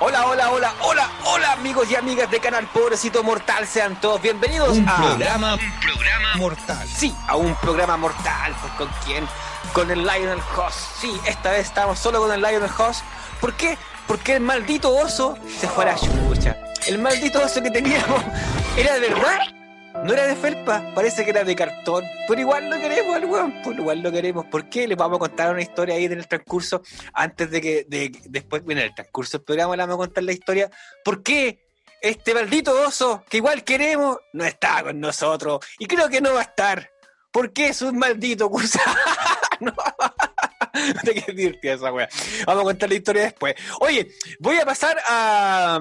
Hola, hola, hola, hola, hola amigos y amigas de Canal Pobrecito Mortal, sean todos bienvenidos Un a programa, un programa mortal. Sí, a un programa mortal, pues con quién, con el Lionel Hoss. Sí, esta vez estamos solo con el Lionel Hoss. ¿Por qué? Porque el maldito oso se fue a la chucha. El maldito oso que teníamos era de verdad. No era de felpa, parece que era de cartón, pero igual lo queremos al weón, pues igual lo queremos. ¿Por qué? Les vamos a contar una historia ahí en el transcurso, antes de que, de, después, en el transcurso del programa le vamos a contar la historia. ¿Por qué este maldito oso, que igual queremos, no está con nosotros? Y creo que no va a estar. ¿Por qué es un maldito cursa? no. ¿De qué divertida esa wea? Vamos a contar la historia después. Oye, voy a pasar a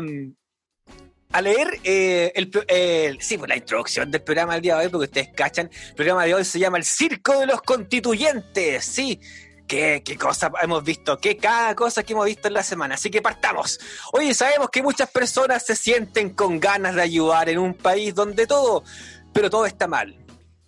a leer eh, el, el- sí, pues la introducción del programa del día de hoy, porque ustedes cachan, el programa de hoy se llama El Circo de los Constituyentes, sí. Qué, qué cosa hemos visto, qué cada cosa que hemos visto en la semana. Así que partamos. Oye, sabemos que muchas personas se sienten con ganas de ayudar en un país donde todo, pero todo está mal.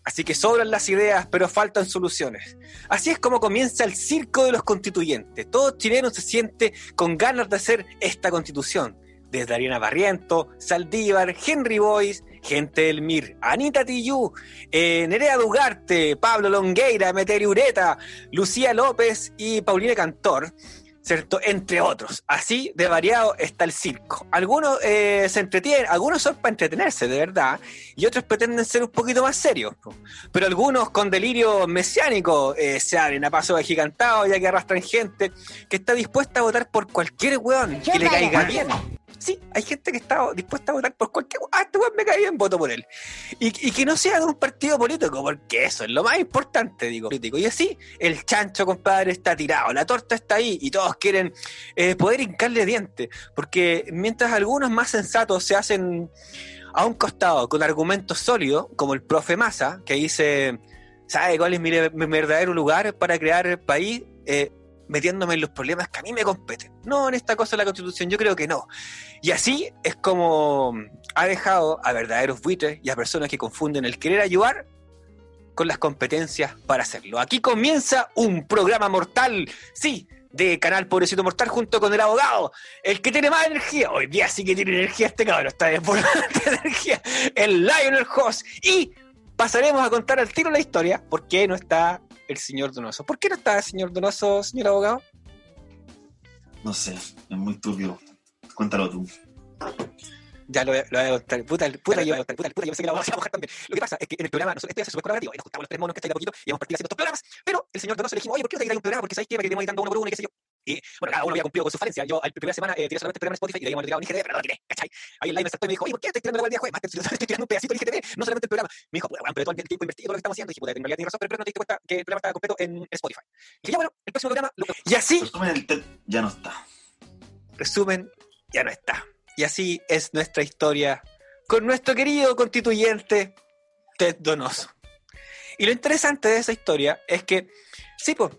Así que sobran las ideas, pero faltan soluciones. Así es como comienza el circo de los constituyentes. Todo chileno se siente con ganas de hacer esta constitución desde Ariana Barriento, Saldívar, Henry Boyce, Gente del Mir, Anita Tillú, eh, Nerea Dugarte, Pablo Longueira, Meteri Ureta, Lucía López y Paulina Cantor, ¿cierto? Entre otros. Así de variado está el circo. Algunos eh, se entretienen, algunos son para entretenerse, de verdad, y otros pretenden ser un poquito más serios. Pero algunos con delirio mesiánico eh, se abren a paso agigantado, ya que arrastran gente que está dispuesta a votar por cualquier weón que le caiga bien. Sí, hay gente que está dispuesta a votar por cualquier. Ah, este weón me cae bien, voto por él. Y, que no sea de un partido político, porque eso es lo más importante, digo, político. Y así, el chancho, compadre, está tirado, la torta está ahí y todos quieren eh, poder hincarle dientes. Porque mientras algunos más sensatos se hacen a un costado con argumentos sólidos, como el profe Massa, que dice: ¿Sabe cuál es mi, mi verdadero lugar para crear el país? Eh, metiéndome en los problemas que a mí me competen. No en esta cosa de la constitución, yo creo que no. Y así es como ha dejado a verdaderos buitres y a personas que confunden el querer ayudar con las competencias para hacerlo. Aquí comienza un programa mortal, sí, de Canal Pobrecito Mortal junto con el abogado, el que tiene más energía. Hoy día sí que tiene energía este cabrón, está desbordante de energía. El Lionel Hoss. Y pasaremos a contar al tiro la historia, por qué no está el señor Donoso. ¿Por qué no está el señor Donoso, señor abogado? No sé, es muy turbio. Cuéntalo tú. Ya lo, lo voy a contar. Puta, puta, yo, puta, puta, yo pensé que la se iba a mojar también. Lo que pasa es que en el programa, nosotros, este hace súper colaborativo, y nos juntamos los tres monos que está ahí de a poquito y vamos a partir haciendo estos programas. Pero el señor Donoso le dijimos, oye, ¿por qué no te quitas un programa? Porque sabéis que me quedemos editando uno por uno y qué sé yo. Y bueno, cada uno había cumplido con su falencia. Yo, la primera semana, eh, tiré solamente el programa en Spotify y de ahí hemos tirado un IGTV, pero no lo tiré, ¿cachai? Ahí el live me saltó y me dijo, oye, ¿por qué estás tirando la guardia juez? Más que estoy tirando un pedacito del IGTV, no solamente el programa. Me dijo, bueno, pero todo el tiempo invertido todo lo que estamos haciendo. Y dije, puta, en realidad tienes razón, pero, pero no te diste cuenta que el programa estaba completo en, Spotify. Y dije, ya bueno, el próximo programa. lo- Y así, Resumen, el ya no está. resumen, ya no está. Y así es nuestra historia con nuestro querido constituyente Ted Donoso. Y lo interesante de esa historia es que, sí, pues,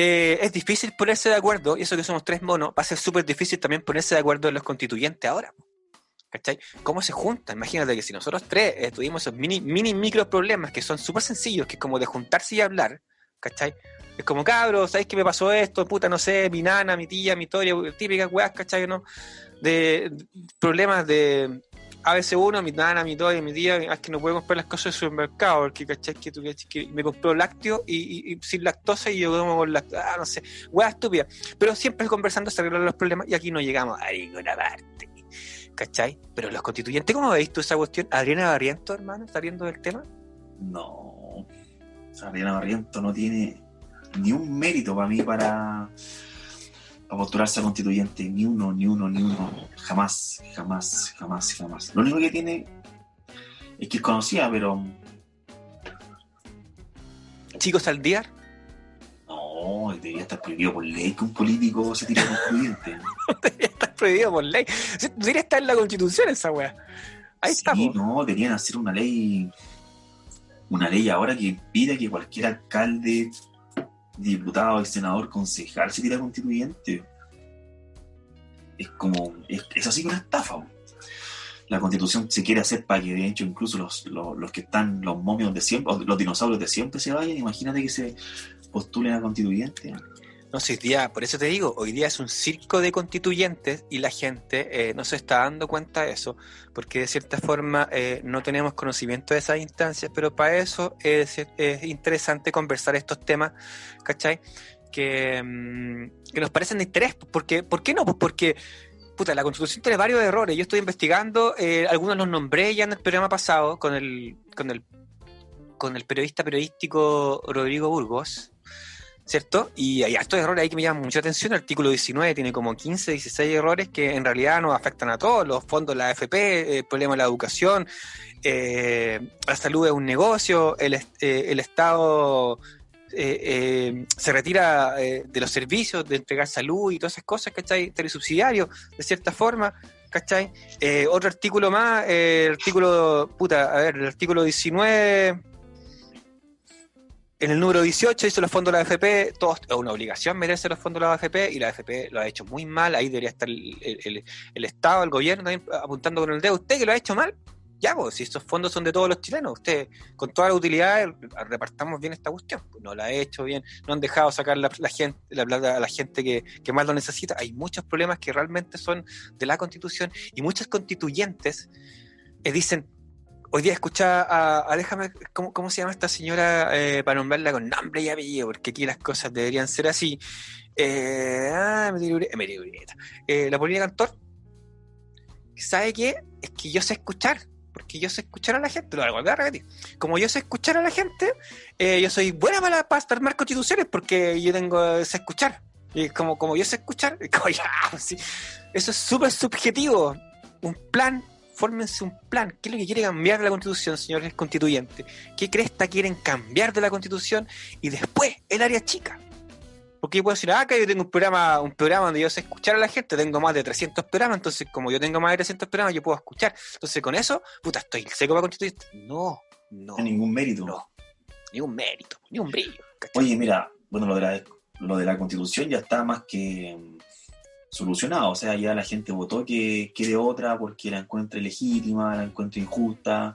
eh, es difícil ponerse de acuerdo, y eso que somos tres monos, va a ser súper difícil también ponerse de acuerdo en los constituyentes ahora. ¿Cachai? ¿Cómo se juntan? Imagínate que si nosotros tres eh, tuvimos esos mini, mini micro problemas que son súper sencillos, que es como de juntarse y hablar, ¿cachai? Es como, cabros, ¿sabéis qué me pasó esto? Puta, no sé, mi nana, mi tía, mi toria, típicas weas, ¿cachai? ¿No? De problemas de ABC1, mi nana, mi toria, mi tía, es que no puedo comprar las cosas en el supermercado, porque, ¿cachai? Que, tú, que me compró lácteo y, sin lactosa y yo como con lactosa, ah, no sé, weas estúpidas. Pero siempre conversando se arreglan los problemas y aquí no llegamos a ninguna parte. ¿Cachai? Pero los constituyentes, ¿cómo veis tú esa cuestión? Adriana Barriento, hermano, saliendo del tema. No. Adriana Barriento no tiene ni un mérito para mí para, para postularse a constituyente. Ni uno, ni uno, ni uno. Jamás, jamás, jamás, jamás. Lo único que tiene es que es conocida, pero Chico Saldíar? No, debería estar prohibido por ley que un político se tire constituyente. debería estar prohibido por ley. Debería estar en la constitución esa weá. Ahí sí, está. po. no, deberían hacer una ley, una ley ahora que impida que cualquier alcalde, diputado, senador, concejal se tire constituyente. Es como, es, es así una estafa. La constitución se quiere hacer para que de hecho incluso los, los, que están, los momios de siempre, los dinosaurios de siempre se vayan. Imagínate que se postulen a constituyente. No sé, hoy día, por eso te digo, hoy día es un circo de constituyentes y la gente eh, no se está dando cuenta de eso, porque de cierta forma eh, no tenemos conocimiento de esas instancias, pero para eso es, es interesante conversar estos temas, ¿cachai? Que, mm, que nos parecen de interés, porque, ¿por qué no? Pues porque puta, la constitución tiene varios errores. Yo estoy investigando, eh, algunos los nombré ya en el programa pasado con el, con el, con el periodista periodístico Rodrigo Burgos, ¿cierto? Y hay estos errores ahí que me llaman mucha atención. El artículo 19 tiene como 15, 16 errores que en realidad nos afectan a todos, los fondos de la AFP, el problema de la educación, eh, la salud es un negocio, el, eh, el Estado eh, eh, se retira eh, de los servicios de entregar salud y todas esas cosas, ¿cachai? Telesubsidiario, de cierta forma, ¿cachai? Eh, otro artículo más, eh, el artículo, puta, a ver, el artículo 19, en el número 18 dice los fondos de la AFP, todos, es una obligación meterse los fondos de la AFP y la AFP lo ha hecho muy mal, ahí debería estar el, el- el- Estado, el gobierno también apuntando con el dedo, usted que lo ha hecho mal, ya, pues, si estos fondos son de todos los chilenos, usted con toda la utilidad repartamos bien esta cuestión, pues no la ha hecho bien, no han dejado sacar la, gente, la plata a la gente que, que más lo necesita, hay muchos problemas que realmente son de la constitución y muchos constituyentes eh, dicen, hoy día escuchaba a, a- déjame, ¿cómo, cómo se llama esta señora eh, para nombrarla con nombre y apellido? Porque aquí las cosas deberían ser así. Eh, ah, Emilia Ure- Emilia Ureta. Eh, la Polina Cantor, ¿sabe qué? Es que yo sé escuchar, porque yo sé escuchar a la gente, lo voy a repetir. Como yo sé escuchar a la gente, eh, yo soy buena para, para armar constituciones porque yo tengo, sé escuchar. Y como, como yo sé escuchar, eso es súper subjetivo. Un plan, fórmense un plan. ¿Qué es lo que quiere cambiar de la constitución, señores constituyentes? ¿Qué cresta quieren cambiar de la constitución? Y después, el área chica. Porque yo puedo decir, ah, acá yo tengo un programa, un programa donde yo sé escuchar a la gente, tengo más de 300 programas, entonces como yo tengo más de 300 programas, yo puedo escuchar. Entonces con eso, puta, estoy seco para constituyente. No, no, No hay ningún mérito. No. ni un mérito, ni un brillo. ¿cachai? Oye, mira, bueno, lo de, la, lo de la constitución ya está más que solucionado. O sea, ya la gente votó que quiere otra porque la encuentra ilegítima, la encuentra injusta,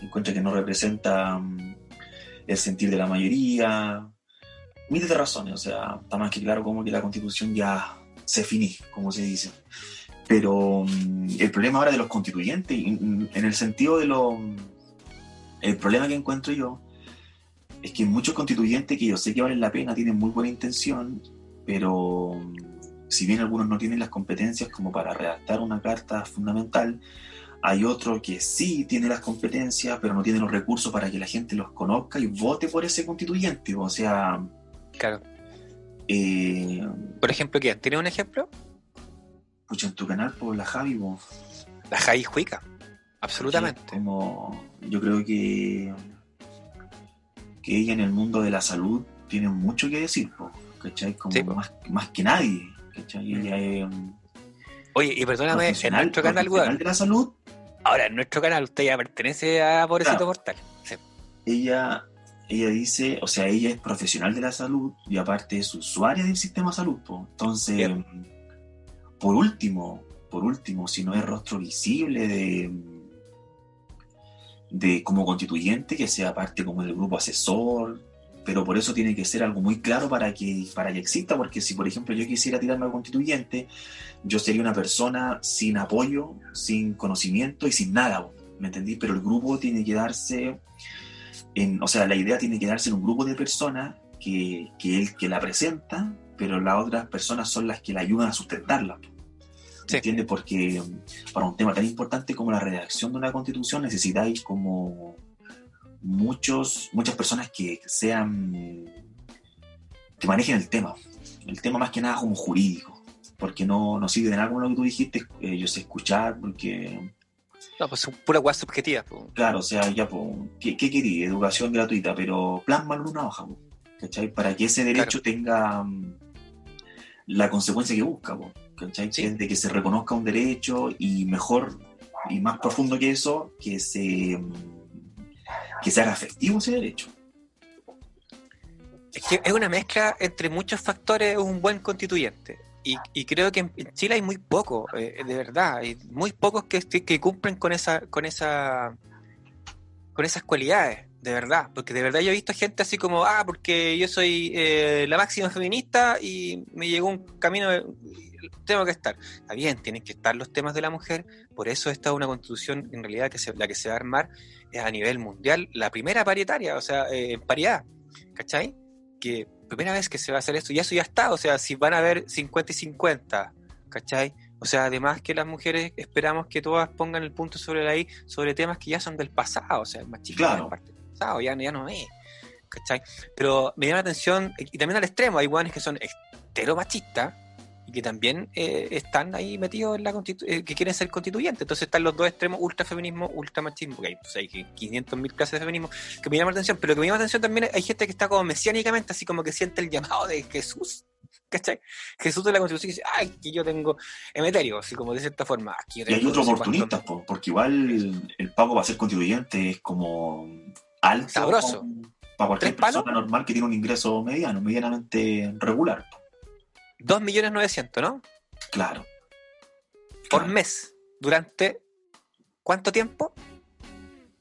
encuentra que no representa mm, el sentir de la mayoría. Miles de razones, o sea, está más que claro como que la constitución ya se finí, como se dice. Pero mm, el problema ahora de los constituyentes, en en el sentido de lo. El problema que encuentro yo es que muchos constituyentes que yo sé que valen la pena tienen muy buena intención, pero mm, si bien algunos no tienen las competencias como para redactar una carta fundamental, hay otro que sí tiene las competencias, pero no tiene los recursos para que la gente los conozca y vote por ese constituyente. O sea, Claro. eh, Por ejemplo, ¿quién? ¿Tiene un ejemplo? pucha, en tu canal, por la Javi, po, La Jai Juica. Absolutamente. como yo creo que que ella en el mundo de la salud tiene mucho que decir, po, ¿cachai? Como Sí, más, más que nadie, ¿cachai? Ella es um, Oye, y perdóname, en nuestro canal, weón. de la salud, Ahora, en nuestro canal usted ya pertenece a Pobrecito Claro. Portal. Sí. ella, ella dice, o sea, ella es profesional de la salud y aparte es usuaria del sistema de salud, po. Entonces, Bien. por último, por último, si no es rostro visible de de como constituyente, que sea parte como del grupo asesor, pero por eso tiene que ser algo muy claro para que, para que exista, porque si por ejemplo yo quisiera tirarme al constituyente, yo sería una persona sin apoyo, sin conocimiento y sin nada, ¿me entendí? Pero el grupo tiene que darse, en, o sea, la idea tiene que darse en un grupo de personas que, que él que la presenta, pero las otras personas son las que la ayudan a sustentarla. Sí. ¿Entiendes? Porque um, para un tema tan importante como la redacción de una constitución necesitáis como muchos, muchas personas que sean, que manejen el tema. El tema más que nada como jurídico. Porque no, no sirve de nada como lo que tú dijiste, eh, yo sé escuchar, porque No, pues es pura weá subjetiva. pues. Claro, o sea, ya, pues, ¿qué, qué querí? Educación gratuita, pero plasma en una hoja, pues, ¿cachai? Para que ese derecho tenga mm, la consecuencia que busca, pues, ¿cachai? Sí. De que se reconozca un derecho y mejor y más profundo que eso, que se, mm, que se ese derecho. Es que es una mezcla entre muchos factores un buen constituyente. Y, creo que en, Chile hay muy pocos, eh, de verdad, hay muy pocos que, cumplen con esa, con esa, con esas cualidades, de verdad. Porque de verdad yo he visto gente así como, ah, porque yo soy eh, la máxima feminista y me llegó un camino, tengo que estar. Está bien, tienen que estar los temas de la mujer, por eso esta es una constitución, en realidad, que se, la que se va a armar es a nivel mundial, la primera paritaria, o sea, eh, en paridad, ¿cachai? Que primera vez que se va a hacer esto, y eso ya está, o sea, si van a haber 50 y 50, ¿cachai? O sea, además que las mujeres esperamos que todas pongan el punto sobre la I sobre temas que ya son del pasado, o sea, el machismo Claro. es parte del pasado, ya, ya no es, ¿cachai? Pero me llama la atención, y también al extremo, hay guanes que son estero machistas y que también eh, están ahí metidos en la eh, que quieren ser constituyentes. Entonces están los dos extremos, ultrafeminismo, ultramachismo, que hay, pues, hay 500.000 clases de feminismo que me llama la atención, pero lo que me llama la atención también hay gente que está como mesiánicamente, así como que siente el llamado de Jesús. ¿Cachai? Jesús de la Constitución dice, ay, que yo tengo emeterio, así como de cierta forma. Aquí yo Y hay otros oportunistas, po, porque igual el pago para ser constituyente es como alto Sabroso. para cualquier persona normal que tiene un ingreso mediano, medianamente regular. po. 2.900.000, ¿no? Claro. Por Claro. mes. ¿Durante cuánto tiempo?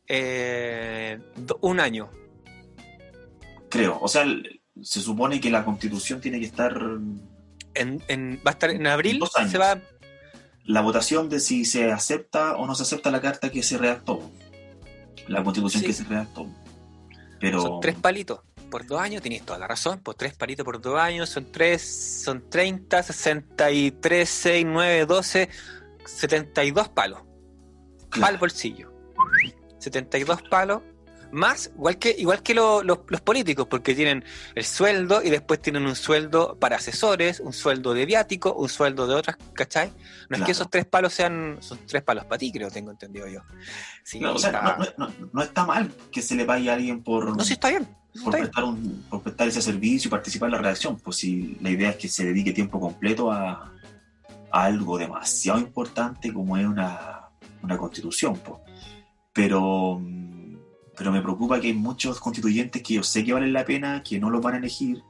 Eh, do- un año. Creo. O sea, se supone que la constitución tiene que estar. En, en- va a estar en abril, Dos años. se va La votación de si se acepta o no se acepta la carta que se redactó. La constitución Sí. que se redactó. Pero. Son tres palitos por dos años, tenéis toda la razón. Pues tres palitos por dos años son tres, son 30, 63, 6, 9, 12, 72 palos. Pal bolsillo. 72 palos. Más, igual que, igual que lo- los- los políticos, porque tienen el sueldo y después tienen un sueldo para asesores, un sueldo de viático, un sueldo de otras, ¿cachai? No es Claro. que esos tres palos sean, son tres palos para ti, creo, tengo entendido yo. Sí, no, o sea, está- no, no- no está mal que se le pague a alguien por. no, sí está bien. por prestar, un, por prestar ese servicio y participar en la redacción. Pues si la idea es que se dedique tiempo completo a, a algo demasiado importante como es una, una constitución. Pues. Pero, mm, pero me preocupa que hay muchos constituyentes que yo sé que valen la pena, que no los van a elegir.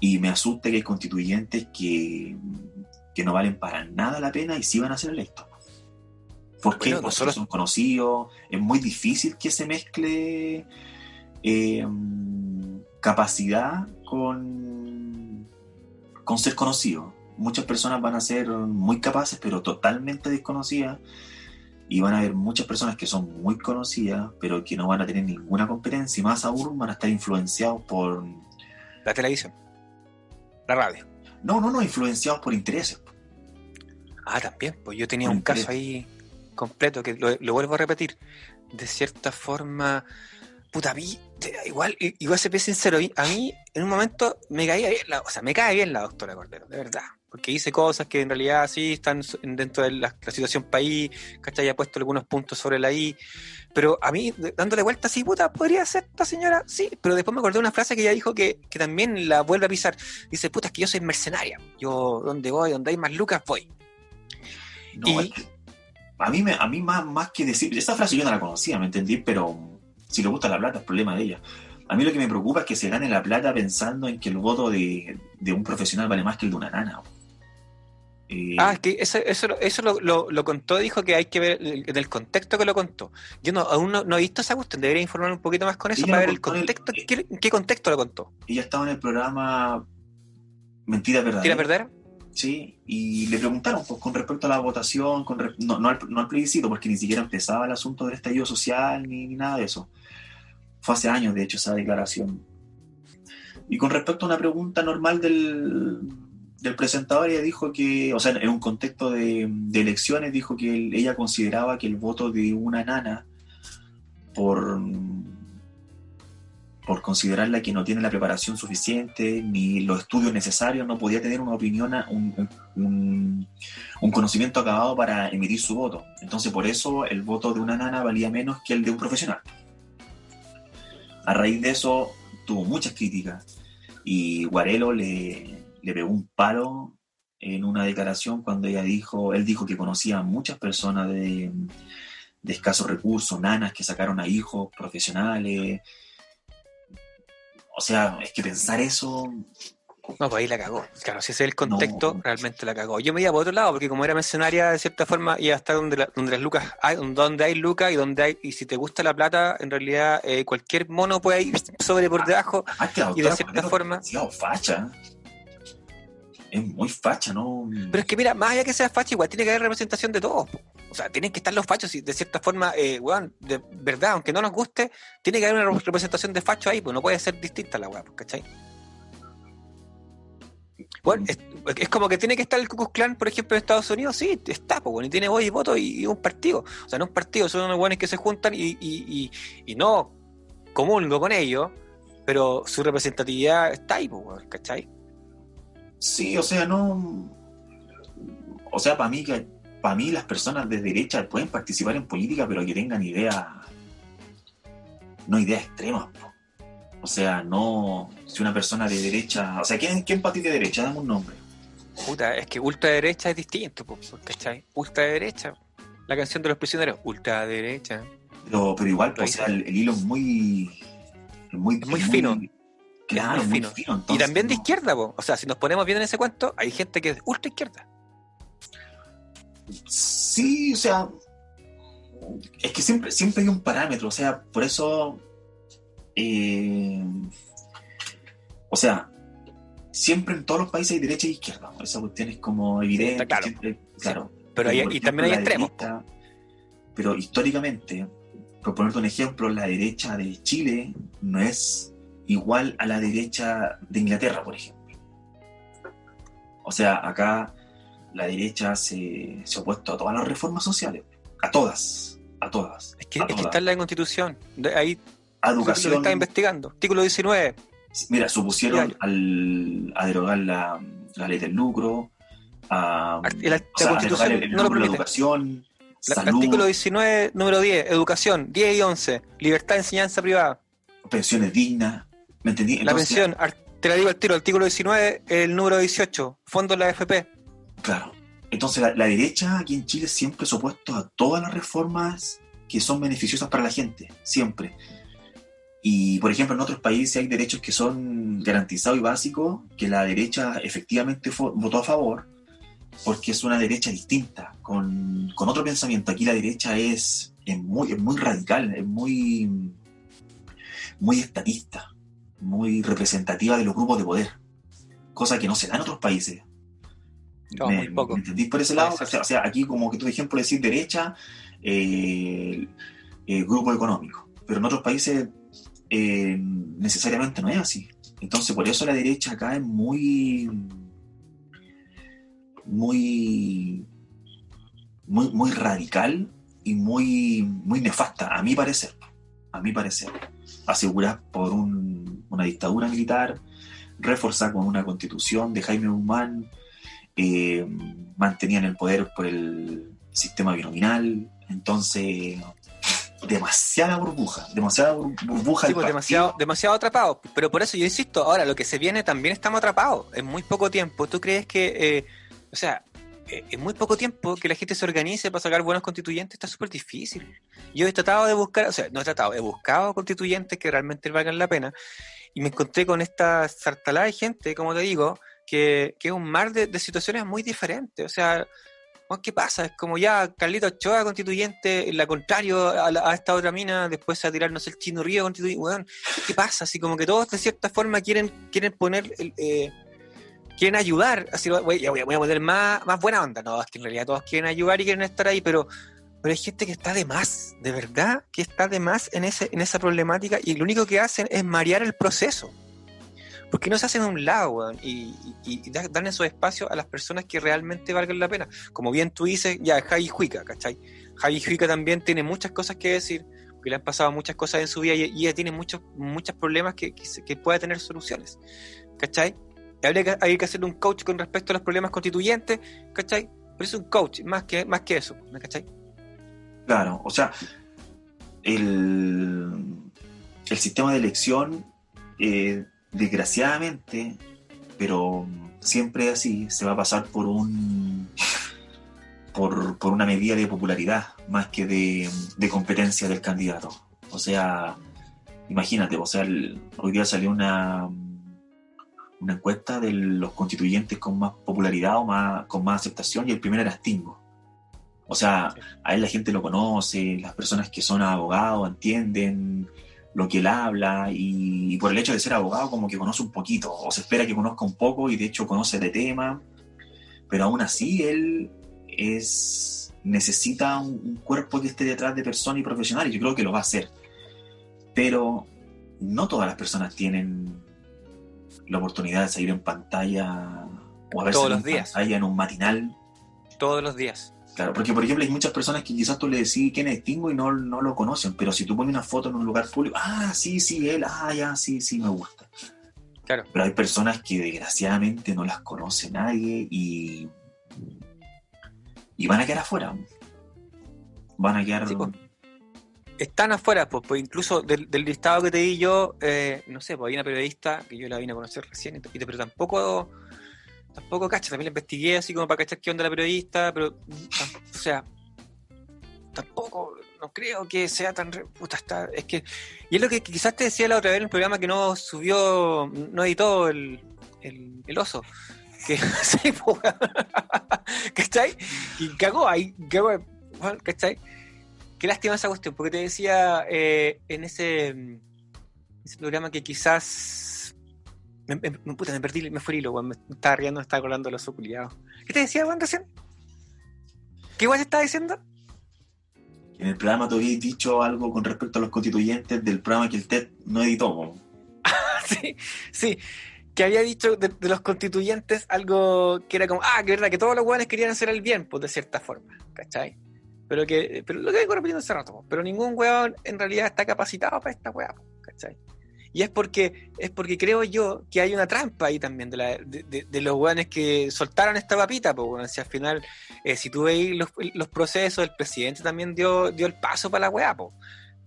Y me asusta que hay constituyentes que, que no valen para nada la pena y sí van a ser electos. ¿Por qué? Bueno, Porque nosotros- son conocidos. Es muy difícil que se mezcle eh, capacidad con, con ser conocido. Muchas personas van a ser muy capaces, pero totalmente desconocidas. Y van a haber muchas personas que son muy conocidas, pero que no van a tener ninguna competencia. Y más aún van a estar influenciados por... La televisión. La radio. No, no, no, influenciados por intereses. Ah, también, pues yo tenía Por un caso ahí completo que lo, lo vuelvo a repetir. De cierta forma, puta, a mí, igual, igual se ve sincero, a mí en un momento me caía bien, la, o sea, me cae bien la doctora Cordero, de verdad. Porque hice cosas que en realidad sí están dentro de la, la situación país, ¿cachai? Ha puesto algunos puntos sobre la I. Pero a mí, dándole vuelta así, puta, ¿podría ser esta señora? Sí, pero después me acordé de una frase que ella dijo que, que también la vuelve a pisar. Dice, puta, es que yo soy mercenaria. Yo, donde voy, donde hay más lucas, voy. No, Y- es que a mí, me, a mí más, más que decir... Esa frase yo no la conocía, ¿me entendí? Pero si le gusta la plata es problema de ella. A mí lo que me preocupa es que se gane la plata pensando en que el voto de, de un profesional vale más que el de una nana. Eh, Ah, es que eso, eso, lo- eso lo, lo, lo contó, dijo que hay que ver el- en el contexto que lo contó. Yo no, aún no, no he visto esa cuestión, debería informar un poquito más con eso para ver el contó en el- contexto. ¿Qué, contexto lo contó? ella estaba en el programa Mentira Verdadera. ¿Quiere perder? Sí, y le preguntaron pues, con respecto a la votación, con re- no, no al, no al plebiscito, porque ni siquiera empezaba el asunto del estallido social ni, ni nada de eso. Fue hace años, de hecho, esa declaración. Y con respecto a una pregunta normal del, del presentador, ella dijo que, o sea, en un contexto de, elecciones, dijo que ella consideraba que el voto de una nana por, por considerarla que no tiene la preparación suficiente ni los estudios necesarios, no podía tener una opinión, un, un, un, conocimiento acabado para emitir su voto. Entonces, por eso el voto de una nana valía menos que el de un profesional. A raíz de eso, tuvo muchas críticas y Guarelo le, le pegó un palo en una declaración cuando ella dijo, él dijo que conocía a muchas personas de, de escasos recursos, nanas que sacaron a hijos profesionales, o sea, es que pensar eso. No, pues ahí la cagó. Claro, si ese es el contexto, realmente la cagó. Yo me iba por otro lado, porque como era mercenaria, de cierta forma, iba a estar donde, donde las lucas hay, donde hay lucas y donde hay, y si te gusta la plata, en realidad eh, cualquier mono puede ir sobre por debajo. Ah, claro, y de cierta forma. facha. Es muy facha, ¿no? Pero es que mira, más allá que sea facha, igual tiene que haber representación de todos. O sea, tienen que estar los fachos y de cierta forma, eh, weón, de verdad, aunque no nos guste, tiene que haber una representación de facho ahí, pues no puede ser distinta la weá, ¿cachai? Bueno, es, como que tiene que estar el Ku Klux Klan, por ejemplo, en Estados Unidos, sí, está, pues, bueno, y tiene voz y voto y, y, un partido. O sea, no un partido, son unos buenos que se juntan y, y, y, no comulgo con ellos, pero su representatividad está ahí, pues, ¿cachai? Sí, o sea, no. O sea, para mí para mí las personas de derecha pueden participar en política, pero que tengan ideas, no ideas extremas. O sea, no, si una persona de derecha, o sea, ¿quién, quién para ti de derecha? Dame un nombre. Puta, es que ultraderecha es distinto, ¿cachai? Ultraderecha, la canción de los prisioneros, ultraderecha. Pero, pero igual, pues, o sea, el, el, hilo es muy, muy, muy, fino. Muy, claro, muy fino. fino entonces, y también de izquierda, po. o sea, si nos ponemos bien en ese cuento, hay gente que es ultra izquierda. Sí, o sea, es que siempre, siempre hay un parámetro, o sea, por eso, eh, o sea, siempre en todos los países hay derecha e izquierda, esa cuestión es como evidente, claro, siempre, claro. Sí, pero hay, y también hay extremos. Derecha, pero históricamente, por ponerte un ejemplo, la derecha de Chile no es igual a la derecha de Inglaterra, por ejemplo. O sea, acá la derecha se, se, ha opuesto a todas las reformas sociales, a todas, a todas. Es que, es que está en la Constitución, de ahí lo educación. que está investigando, artículo 19. Mira, supusieron al, a derogar la, la, ley del lucro, a, la, la sea, Constitución a el, el no lo lucro, la educación, La- salud, artículo 19, número 10, educación, 10 y 11, libertad de enseñanza privada. pensiones dignas, ¿me entendí? la pensión, te la digo al tiro, artículo 19, el número 18, fondo de la AFP. Claro. Entonces la, la derecha aquí en Chile siempre se ha opuesto a todas las reformas que son beneficiosas para la gente, siempre. Y, por ejemplo, en otros países hay derechos que son garantizados y básicos, que la derecha efectivamente votó a favor, porque es una derecha distinta, con, con otro pensamiento. Aquí la derecha es, es, muy, es muy radical, es muy, muy estatista, muy representativa de los grupos de poder, cosa que no se da en otros países. No, ¿Me, muy poco. ¿me entendís por ese lado? O sea, o sea, aquí como que por ejemplo, decís derecha, eh, eh, grupo económico, pero en otros países eh, necesariamente no es así. Entonces, por eso la derecha acá es muy, muy, muy, muy radical y muy, muy nefasta, a mi parecer. A mi parecer. Asegurada por un- una dictadura militar, reforzada con una constitución de Jaime Guzmán, eh, mantenían el poder por el sistema binominal, entonces demasiada burbuja, demasiada bur- burbuja. Sí, pues, demasiado, demasiado atrapados. Pero por eso yo insisto, ahora lo que se viene también estamos atrapados. En muy poco tiempo. ¿Tú crees que, eh, o sea, eh, en muy poco tiempo que la gente se organice para sacar buenos constituyentes está súper difícil? Yo he tratado de buscar, o sea, no he tratado, he buscado constituyentes que realmente valgan la pena y me encontré con esta sartalada de gente, como te digo, que, que es un mar de, situaciones muy diferentes. O sea, ¿qué pasa? Es como ya Carlito Ochoa constituyente, la contrario a, esta otra mina, después a tirar, no sé, el Chino Río constituyente. Weón, ¿qué pasa? Así como que todos de cierta forma quieren, quieren poner, el, eh, quieren ayudar. Así, voy, a- voy a poner más, más buena onda. No, es que en realidad todos quieren ayudar y quieren estar ahí, pero, pero hay gente que está de más, de verdad, que está de más en, ese, en esa problemática y lo único que hacen es marear el proceso. Porque no se hacen a un lado, y, y, y da- dan esos espacios a las personas que realmente valgan la pena. Como bien tú dices, ya, Javi Juica, ¿cachai? Javi Juica también tiene muchas cosas que decir, porque le han pasado muchas cosas en su vida y, ella tiene muchos muchos problemas que, que, que puede tener soluciones. ¿Cachai? Habría que, hay que hacerle un coach con respecto a los problemas constituyentes, ¿cachai? Pero es un coach, más que, más que eso, ¿me cachai? Claro, o sea, el, el sistema de elección, eh, desgraciadamente, pero siempre así, se va a pasar por un por, por una medida de popularidad más que de, de competencia del candidato. O sea, imagínate, o sea, hoy día salió una una encuesta de los constituyentes con más popularidad o más, con más aceptación y el primero era Stingo. O sea, a él la gente lo conoce, las personas que son abogados entienden lo que él habla y, y por el hecho de ser abogado como que conoce un poquito o se espera que conozca un poco y de hecho conoce de tema, pero aún así él es necesita un, un cuerpo que esté detrás de persona y profesional y yo creo que lo va a hacer. Pero no todas las personas tienen la oportunidad de salir en pantalla o a ver Todos salido los en días. pantalla en un matinal Todos los días. Claro, porque por ejemplo hay muchas personas que quizás tú le decís quién es Stingo y no, no lo conocen, pero si tú pones una foto en un lugar público, ah, sí, sí, él, ah, ya, sí, sí, me gusta. Claro. Pero hay personas que desgraciadamente no las conoce nadie y, y van a quedar afuera. Van a quedar... Sí, pues. Están afuera, pues, pues incluso del, del listado que te di yo, eh, no sé, pues hay una periodista que yo la vine a conocer recién, pero tampoco, tampoco cacha, también la investigué así como para cachar qué onda la periodista, pero, o sea, tampoco, no creo que sea tan, re- puta, está, es que, y es lo que quizás te decía la otra vez en el programa que no subió, no editó el, el, oso, que, sí, pues. ¿cachai? Y cagó ahí, cagó, ¿cachai? Qué lástima esa cuestión, porque te decía eh, en ese, ese programa que quizás. Me, me- me- puta, me perdí, me fue el hilo, weón, me estaba riendo, me estaba acordando de los oculiados. ¿Qué te decía, Juan, recién? ¿Qué igual te estaba diciendo? En el programa te habías dicho algo con respecto a los constituyentes del programa que el TED no editó. po. sí, sí. Que había dicho de, de los constituyentes algo que era como, ah, que verdad, que todos los weones querían hacer el bien, pues de cierta forma, ¿cachai? Pero que, pero lo que vengo repitiendo hace rato, po, pero ningún weón en realidad está capacitado para esta weá, po, ¿cachai? Y es porque, es porque creo yo que hay una trampa ahí también de, la- de, de- de los weones que soltaron esta papita, pues bueno, si al final, eh, si tú veis los, procesos, el presidente también dio, dio el paso para la weá, po,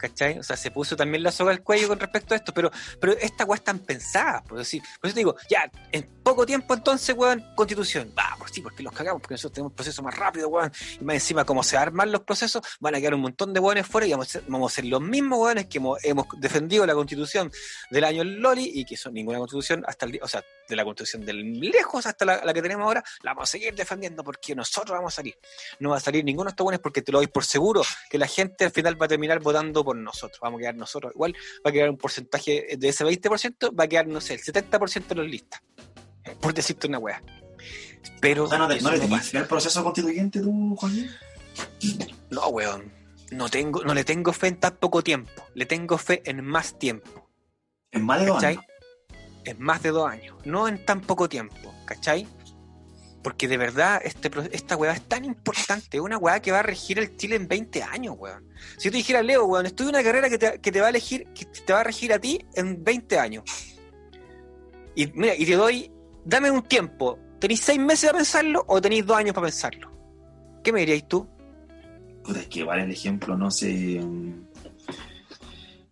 ¿cachai? O sea, se puso también la soga al cuello con respecto a esto, pero pero esta weá están pensadas, por decir, por eso te digo, ya, en poco tiempo entonces, weón, constitución, va, pues sí, porque los cagamos, porque nosotros tenemos un proceso más rápido, weón, y más encima, como se arman los procesos, van a quedar un montón de weones fuera y vamos a ser, vamos a ser los mismos weones que hemos, hemos defendido la constitución del año Loli y que son ninguna constitución hasta el día, o sea, de la constitución del lejos hasta la, que tenemos ahora, la vamos a seguir defendiendo porque nosotros vamos a salir. No va a salir ninguno de estos weones porque te lo doy por seguro que la gente al final va a terminar votando por nosotros, vamos a quedar nosotros igual va a quedar un porcentaje de ese 20%, va a quedar, no sé, el 70% de los listas. Por decirte una wea. Pero. O sea, ¿no, te- eso no le no al proceso constituyente tú, Joaquín? No, weón. No, tengo, no le tengo fe en tan poco tiempo. Le tengo fe en más tiempo. En más de dos ¿Cachai? años. En más de dos años. No en tan poco tiempo. ¿Cachai? Porque de verdad, este, esta weá es tan importante. Una weá que va a regir el Chile en 20 años, weón. Si yo te dijera, Leo, weón, estudia una carrera que te, que te va a elegir, que te va a regir a ti en 20 años. Y mira, y te doy, dame un tiempo. ¿Tenéis seis meses para pensarlo o tenéis dos años para pensarlo? ¿Qué me diríais tú? Puta, es que vale el ejemplo, no se.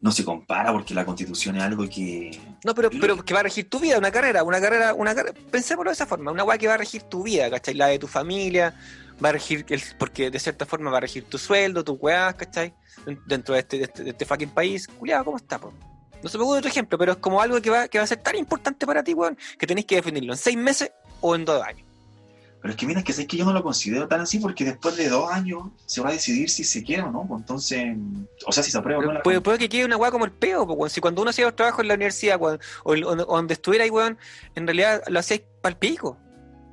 No se compara porque la constitución es algo que. No, pero, pero que va a regir tu vida, una carrera, una carrera, una carrera. Pensémoslo de esa forma, una weá que va a regir tu vida, ¿cachai? La de tu familia, va a regir, el, porque de cierta forma va a regir tu sueldo, tu weá, ¿cachai? Dentro de este, de este, de este fucking país. Culiado, ¿cómo está, po? No se me ocurre otro ejemplo, pero es como algo que va, que va a ser tan importante para ti, weón, que tenéis que definirlo en seis meses o en dos años. Pero es que mira, es que sé que yo no lo considero tan así porque después de dos años se va a decidir si se quiere o no. pues Entonces, o sea, si se aprueba o no puede, puede que quede una weá como el peo, weón. Si cuando uno hacía los trabajos en la universidad, weón, o, donde estuviera ahí, weón, en realidad lo hacíais pal pico,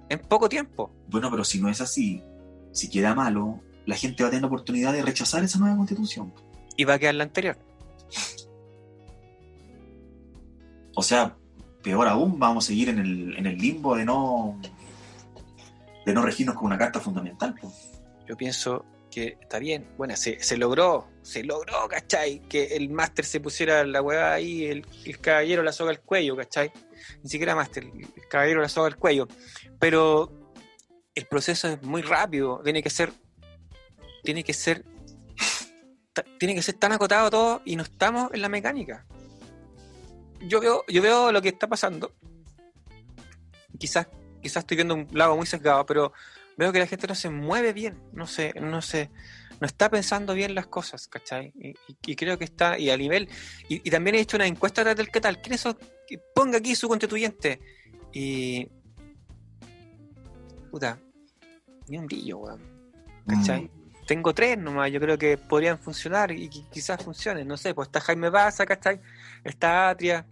en poco tiempo. Bueno, pero si no es así, si queda malo, la gente va a tener la oportunidad de rechazar esa nueva constitución. Y va a quedar la anterior. O sea, peor aún, vamos a seguir en el, en el limbo de no de no regirnos con una carta fundamental. Yo pienso porque está bien, bueno, se, se logró, se logró, ¿cachai? Que el máster se pusiera la weá ahí, el, el caballero la soga al cuello, ¿cachai? Ni siquiera máster, el caballero la soga al cuello. Pero el proceso es muy rápido, tiene que ser, tiene que ser, tiene que ser tan acotado todo y no estamos en la mecánica. Yo veo, yo veo lo que está pasando. Quizás, quizás estoy viendo un lado muy sesgado, pero veo que la gente no se mueve bien, no se, no se, no está pensando bien las cosas, ¿cachai? Y, y- y creo que está, y a nivel, y, y también he hecho una encuesta atrás del qué tal, ¿quién es eso? Ponga aquí su constituyente. Y. Puta, ni un brillo, weón. ¿Cachai? Mm. Tengo tres nomás, yo creo que podrían funcionar y qui- quizás funcionen, no sé, pues está Jaime Baza, ¿cachai? Está Atria,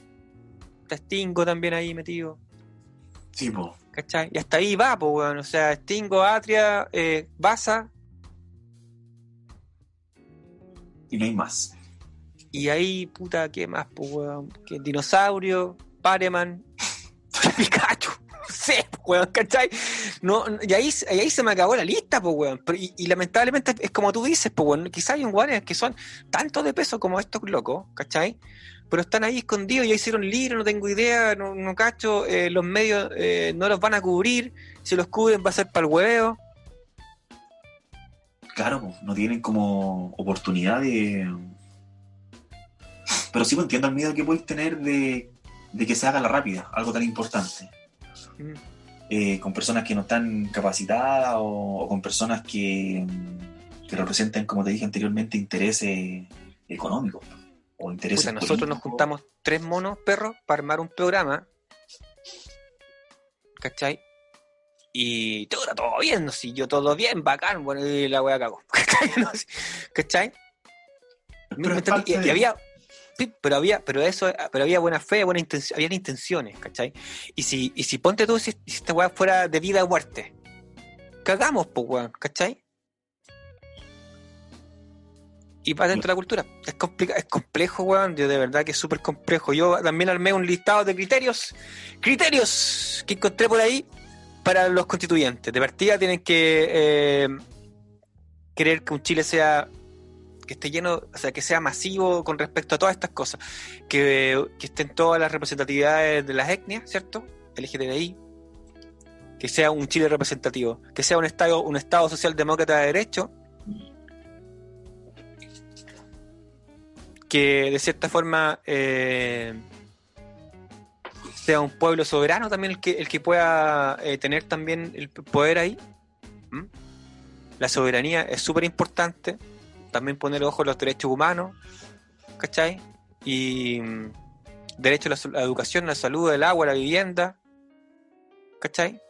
está Stingo también ahí metido. Sí, po. ¿Cachai? Y hasta ahí va, pues, weón. O sea, Stingo, Atria, eh, Baza, Y no hay más. y ahí, puta, ¿qué más, pues, weón? Que Dinosaurio, Pareman, Pikachu. No sé, pues, weón, ¿cachai? No, no- y ahí, y ahí se me acabó la lista, pues, weón. Pero- y, y lamentablemente es como tú dices, pues, weón. Quizás hay un weones que son tanto de peso como estos locos, ¿cachai? Pero están ahí escondidos, ya hicieron libros, no tengo idea, no, no cacho, eh, los medios eh, no los van a cubrir, si los cubren va a ser para el hueveo. Claro, po, no tienen como oportunidad de. Pero sí pues, entiendo el miedo que podéis tener de, de que se haga la rápida, algo tan importante. Mm. Eh, con personas que no están capacitadas o, o con personas que, que representan, como te dije anteriormente, intereses económicos o intereses Puta, nosotros nos juntamos tres monos perros para armar un programa. ¿Cachai? Y todo era todo bien, si yo todo bien, bacán, bueno, y la wea cagó. ¿Cachai? No sé. Pero Y, había, sí, pero había, pero eso, pero había buena fe, buena intención, habían intenciones, ¿cachai? Y si, y si ponte tú si, si esta weá fuera de vida o muerte, cagamos, pues weón, ¿cachai? Y para dentro de la cultura, es, complica- es complejo, weón, yo de verdad que es súper complejo. Yo también armé un listado de criterios, criterios que encontré por ahí para los constituyentes. De partida tienen que eh, que un Chile sea que esté lleno, o sea, que sea masivo con respecto a todas estas cosas, que, que estén todas las representatividades de las etnias, ¿cierto? LGTBI, que sea un Chile representativo, que sea un Estado, un Estado socialdemócrata de derecho, que de cierta forma eh, sea un pueblo soberano también el que, el que pueda eh, tener también el poder ahí. La soberanía es súper importante también poner ojo en los derechos humanos, ¿cachai? Y mm, derecho a la, a la educación, la salud, el agua, la vivienda, ¿cachai?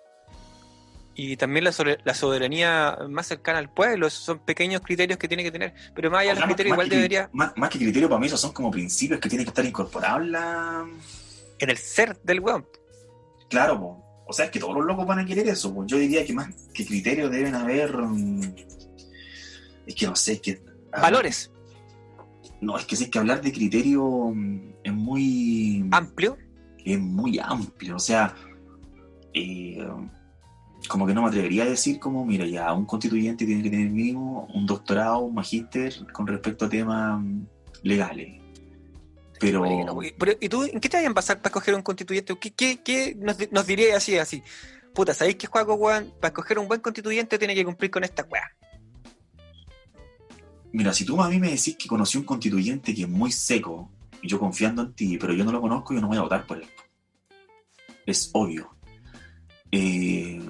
Y también la, sobre- la soberanía más cercana al pueblo, esos son pequeños criterios que tiene que tener, pero más allá de los criterios igual que- debería, Más, más que criterio para mí, esos son como principios que tienen que estar incorporados en la. en el ser del weón, Claro, po. o sea, es que todos los locos van a querer eso. po. Yo diría que más que criterios deben haber. mm, Es que no sé, es que. valores No, es que sí, es que hablar de criterio mm, es muy. amplio, es muy amplio. O sea, eh, como que no me atrevería a decir como, mira, ya un constituyente tiene que tener mínimo un doctorado, un magíster con respecto a temas mm, legales. Pero Bueno, güey, pero, ¿y tú en qué te vayan pasar para escoger un constituyente? ¿Qué, qué, qué nos, nos dirías así, así? Puta, ¿sabéis qué juego, weón? Para escoger un buen constituyente tiene que cumplir con esta weá. mira, si tú a mí me decís que conocí un constituyente que es muy seco, y yo confiando en ti, pero yo no lo conozco, yo no voy a votar por él. Es obvio. Eh,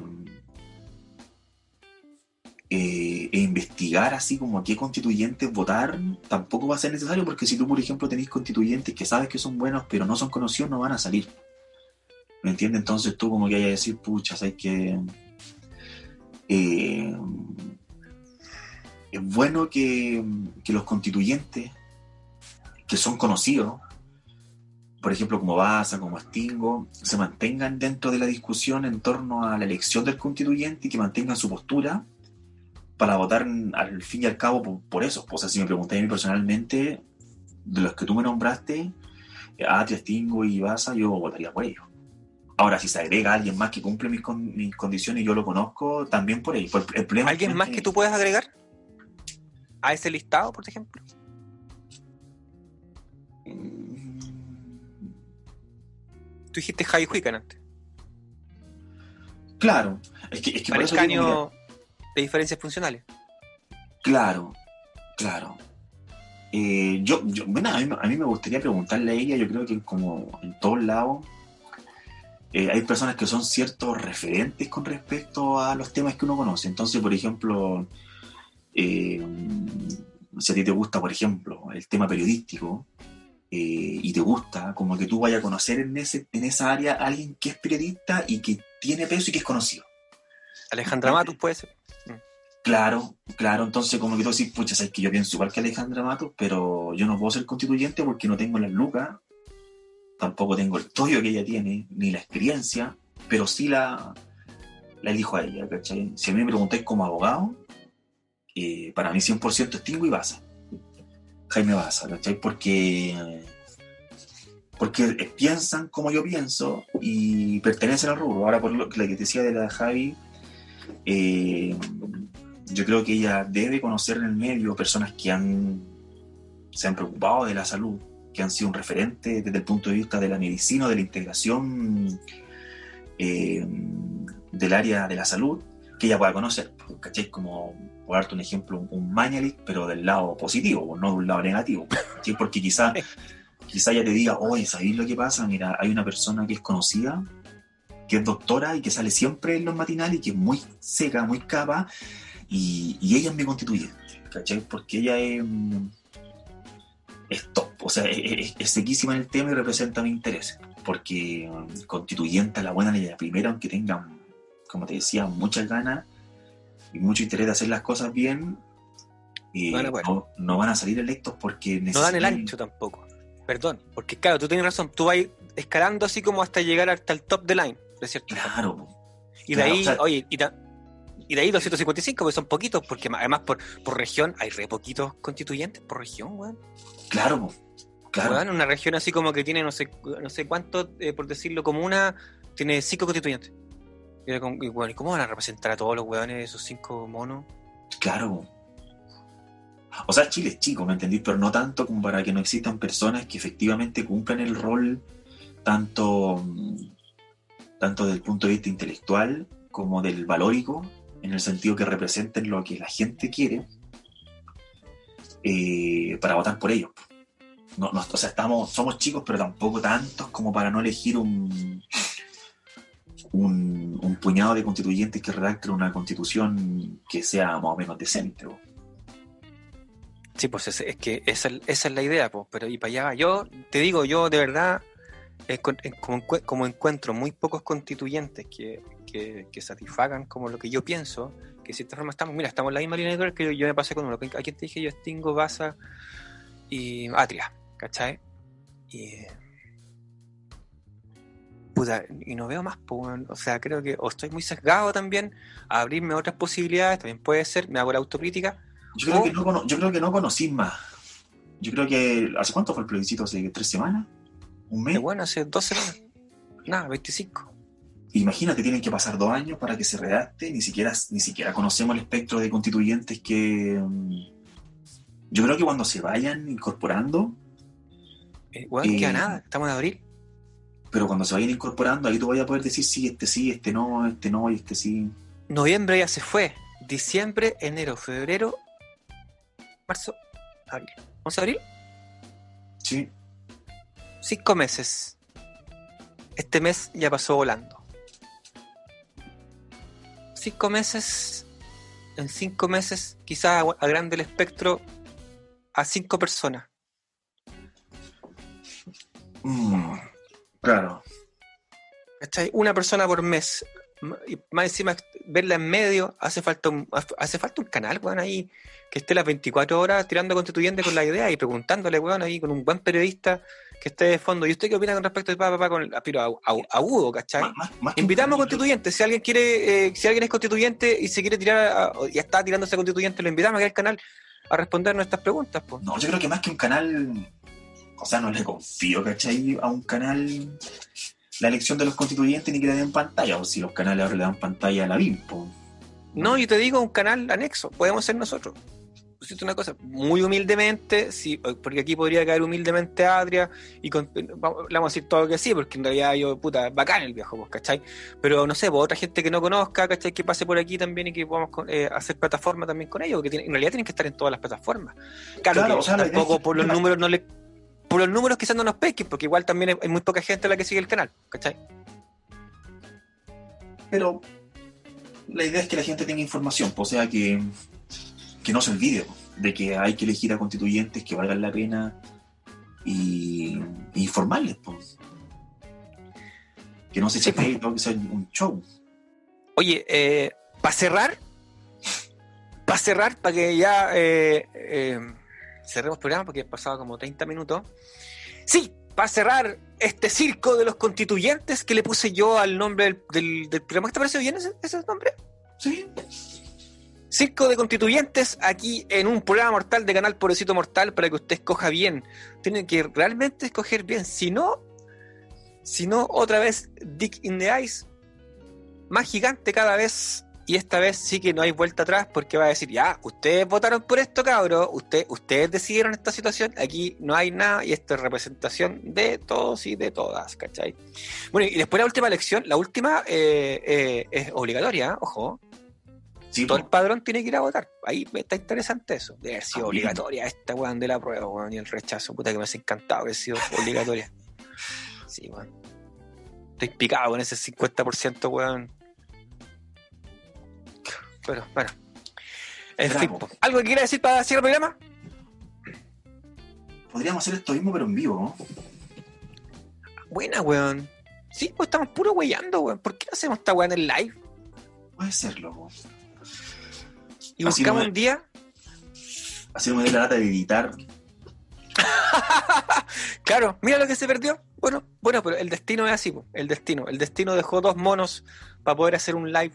eh, e investigar así como a qué constituyentes votar tampoco va a ser necesario porque si tú por ejemplo tenés constituyentes que sabes que son buenos pero no son conocidos no van a salir ¿me entiendes? entonces tú como que hay a decir pucha sabes que eh, es bueno que, que los constituyentes que son conocidos por ejemplo como Baza, como Stingo, se mantengan dentro de la discusión en torno a la elección del constituyente y que mantengan su postura para votar al fin y al cabo por, por eso. O sea, si me preguntáis a mí personalmente, de los que tú me nombraste, Atria, Stingo y Baza, yo votaría por ellos. Ahora, si se agrega alguien más que cumple mis, con- mis condiciones y yo lo conozco, también por ellos. El problema ¿Alguien es más que tú puedas agregar? a ese listado, por ejemplo? Mm, Tú dijiste Javi Huican antes. Claro, es que, es que por eso digo, de diferencias funcionales. Claro, claro. Eh, yo, yo, bueno, a mí, a mí me gustaría preguntarle a ella, yo creo que como en todos lados eh, hay personas que son ciertos referentes con respecto a los temas que uno conoce. Entonces, por ejemplo, eh, si a ti te gusta, por ejemplo, el tema periodístico y te gusta, como que tú vayas a conocer en, ese, en esa área a alguien que es periodista y que tiene peso y que es conocido. Alejandra Matus puede ser. Claro, claro, entonces como que tú decís, pucha, sabes que yo pienso igual que Alejandra Matos, pero yo no puedo ser constituyente porque no tengo las lucas, tampoco tengo el estudio que ella tiene, ni la experiencia, pero sí la, la elijo a ella, ¿cachai? Si a mí me preguntáis como abogado, eh, para mí 100% es Tingo y Baza, Jaime Baza, ¿cachai? Porque, porque piensan como yo pienso y pertenecen al rubro. Ahora, por lo que te decía de la Javi, eh, yo creo que ella debe conocer en el medio personas que han se han preocupado de la salud, que han sido un referente desde el punto de vista de la medicina, de la integración eh, del área de la salud, que ella pueda conocer. ¿Cachai? Como, por darte un ejemplo, un, Mañalich, pero del lado positivo, no de un lado negativo. ¿cachai? Porque quizá, quizá ella te diga, oye, ¿sabéis lo que pasa? Mira, hay una persona que es conocida, que es doctora y que sale siempre en los matinales y que es muy seca, muy capa, y, y ella es mi constituyente, ¿cachai? Porque ella es, mm, es top, o sea, es, es- es sequísima en el tema y representa mi interés, porque mm, constituyente a la buena a la primera, aunque tengan, como te decía, muchas ganas y mucho interés de hacer las cosas bien, eh, no, no van a salir electos porque No dan el necesitan- ancho tampoco. Perdón. Porque claro, tú tienes razón. Tú vas escalando así como hasta llegar hasta el top de line, de cierto. Claro. Y de ahí, o sea- oye, y, ta- y de ahí 255, pues son poquitos, porque además por, por región hay re poquitos constituyentes por región, weón. claro, claro. Weón, una región así como que tiene no sé, no sé cuánto, eh, por decirlo, como una, tiene cinco constituyentes. Y, y, bueno, ¿y cómo van a representar a todos los weones esos cinco monos? Claro. O sea, Chile es chico, ¿me entendís? Pero no tanto como para que no existan personas que efectivamente cumplan el rol tanto, mm, tanto del punto de vista intelectual como del valórico, en el sentido que representen lo que la gente quiere eh, para votar por ellos. No, no, o sea, estamos, somos chicos, pero tampoco tantos como para no elegir un, un, puñado de constituyentes que redacten una constitución que sea más o menos decente. Sí, pues es, que esa, es la idea, pues, pero y para allá. Yo te digo, yo de verdad, como encuentro muy pocos constituyentes que, que, que satisfagan como lo que yo pienso, que de cierta forma estamos, mira, estamos en la misma línea editorial que yo, me pasé con uno. ¿A quién te dije? Yo Stingo, Baza y Atria, ¿cachai? Y. Puta, y no veo más, pues, o sea, creo que o estoy muy sesgado también a abrirme otras posibilidades, también puede ser, me hago la autocrítica, Yo creo, que no, yo creo que no conocí más. Yo creo que. ¿Hace cuánto fue el plebiscito? ¿Hace tres semanas? ¿Un mes? Que bueno, hace dos semanas. Nada, 25. Imagínate, tienen que pasar dos años para que se redacte. Ni siquiera, ni siquiera conocemos el espectro de constituyentes que. mm, Yo creo que cuando se vayan incorporando, Eh, weón, Eh, queda nada, estamos en abril. pero cuando se vayan incorporando, ahí tú vas a poder decir sí, este sí, este no, este no y este sí. Noviembre ya se fue. Diciembre, enero, febrero, marzo, abril. ¿11 de abril? Sí, Cinco meses. Este mes ya pasó volando. Cinco meses. En cinco meses, quizás agrande el espectro a cinco personas. Mm, claro. ¿Cachai? Una persona por mes. Y más encima, verla en medio, hace falta un, hace falta un canal, weón, ahí, que esté las 24 horas tirando constituyente con la idea y preguntándole, weón, ahí con un buen periodista que esté de fondo. ¿Y usted qué opina con respecto de papá, papá, con el pero agu- agu- agudo, ¿cachai? Más- más- Invitamos canal, constituyentes. Si alguien quiere, eh, si alguien es constituyente y se quiere tirar, a- ya está tirándose constituyente, lo invitamos aquí al canal a responder nuestras preguntas, pues. No, yo creo que más que un canal, o sea, no le confío, ¿cachai? A un canal la elección de los constituyentes ni que le den pantalla, o si los canales ahora le dan pantalla a la BIM. No, yo te digo un canal anexo, podemos ser nosotros. decirte una cosa, muy humildemente, sí, porque aquí podría caer humildemente Adria y con, vamos, le vamos a decir todo que sí, porque en realidad yo, puta, bacán el viejo, pues, ¿cachai? Pero no sé, pues otra gente que no conozca, ¿cachai? Que pase por aquí también y que podamos eh, hacer plataforma también con ellos, porque en realidad tienen que estar en todas las plataformas. Claro, que, tampoco por los números no le... Por los números quizás no nos pesquen, porque igual también hay muy poca gente la que sigue el canal, ¿cachai? Pero la idea es que la gente tenga información, o sea que que no se olvide de que hay que elegir a constituyentes que valgan la pena y, informarles. Pues. Que no se sí, que sea un show. Oye, eh, para cerrar, para cerrar, para que ya eh, eh, cerremos el programa, porque he pasado como 30 minutos. Sí, para cerrar este circo de los constituyentes que le puse yo al nombre del, del, programa. ¿Te parece bien ese, ese nombre? Sí. Circo de Constituyentes aquí en un programa mortal de Canal Pobrecito Mortal para que usted escoja bien. Tiene que realmente escoger bien. Si no, si no, otra vez Dick in the Ice, más gigante cada vez. Y esta vez sí que no hay vuelta atrás porque va a decir, ya, ustedes votaron por esto, cabros, usted, ustedes decidieron esta situación, aquí no hay nada y esto es representación de todos y de todas, ¿cachai? Bueno, y después la última elección, la última eh, eh, es obligatoria, ojo, todo el padrón tiene que ir a votar. Ahí está interesante eso. De haber sido obligatoria esta weón de la prueba, weón, y el rechazo. Puta que me ha encantado que haya sido obligatoria. Sí, weón. Estoy picado con ese 50%, weón. Pero, bueno. En fin, ¿algo que quiera decir para hacer el programa? Podríamos hacer esto mismo, pero en vivo, ¿no? Buena, weón. Sí, pues estamos puro weyando, weón. ¿Por qué no hacemos esta weón en live? Puede serlo, weón. Y buscamos un día. Así no me la lata de editar. claro, mira lo que se perdió. Bueno, bueno, pero el destino es así, el destino. El destino dejó dos monos para poder hacer un live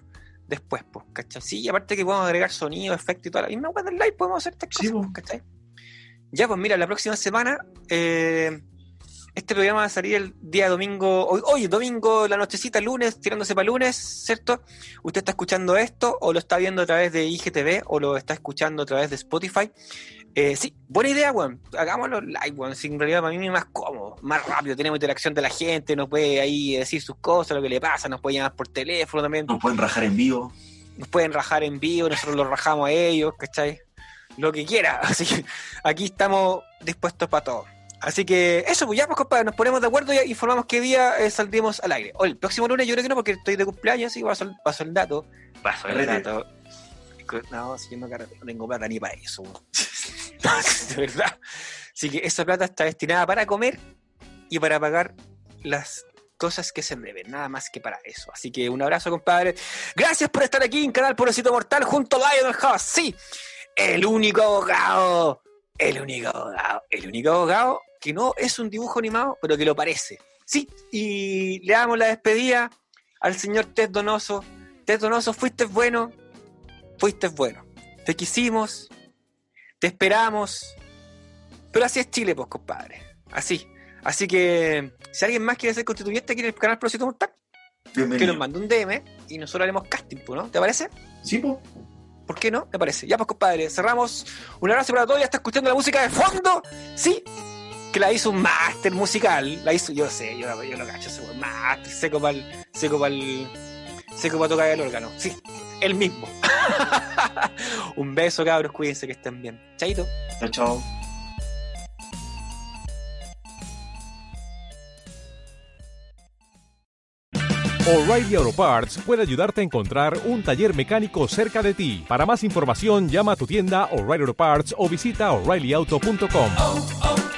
después, pues, ¿cachai? Sí, y aparte que podemos agregar sonido, efecto y toda la misma del live, podemos hacer estas cosas, ¿cachai? Ya, pues mira, la próxima semana eh, este programa va a salir el día domingo, hoy, domingo, la nochecita, lunes, tirándose para lunes, ¿cierto? Usted está escuchando esto o lo está viendo a través de IGTV o lo está escuchando a través de Spotify. Eh, sí, buena idea, weón. Hagámoslo live, weón. en realidad para mí es más cómodo, más rápido. Tenemos interacción de la gente, nos puede ahí decir sus cosas, lo que le pasa, nos puede llamar por teléfono también. Nos pueden rajar en vivo. Nos pueden rajar en vivo, nosotros los rajamos a ellos, ¿cachai? Lo que quiera. Así que aquí estamos dispuestos para todo. Así que eso, pues ya, pues compadre, nos ponemos de acuerdo y informamos qué día eh, saldremos al aire. O el próximo lunes yo creo que no, porque estoy de cumpleaños, y paso, paso el dato. Paso el dato. No, si yo no, tengo plata ni para eso. De verdad. Así que esa plata está destinada para comer y para pagar las cosas que se deben, nada más que para eso. Así que un abrazo, compadre. Gracias por estar aquí en Canal Porosito Mortal junto a Lionel House. Sí, el único abogado. El único abogado. El único abogado que no es un dibujo animado, pero que lo parece. Sí, y le damos la despedida al señor Ted Donoso. Ted Donoso, fuiste bueno, fuiste bueno. Te quisimos, te esperamos, pero así es Chile, pues, compadre. Así. Así que, si alguien más quiere ser constituyente aquí en el canal Proyecto Mortal, que nos mande un DM y nosotros haremos casting, ¿no? ¿Te parece? Sí, pues. ¿Por qué no? Me parece. Ya, pues, compadre, cerramos. Un abrazo para todos. Ya está escuchando la música de fondo. Sí, que la hizo un máster musical, la hizo, yo sé, yo, yo lo cacho, ese máster, seco para seco para seco para tocar el órgano, sí, el mismo. un beso, cabros, cuídense que estén bien. Chaito. Chao, chao. O'Reilly Auto Parts puede ayudarte a encontrar un taller mecánico cerca de ti. Para más información, llama a tu tienda O'Reilly Auto Parts o visita oreillyauto.com. O'Reilly Auto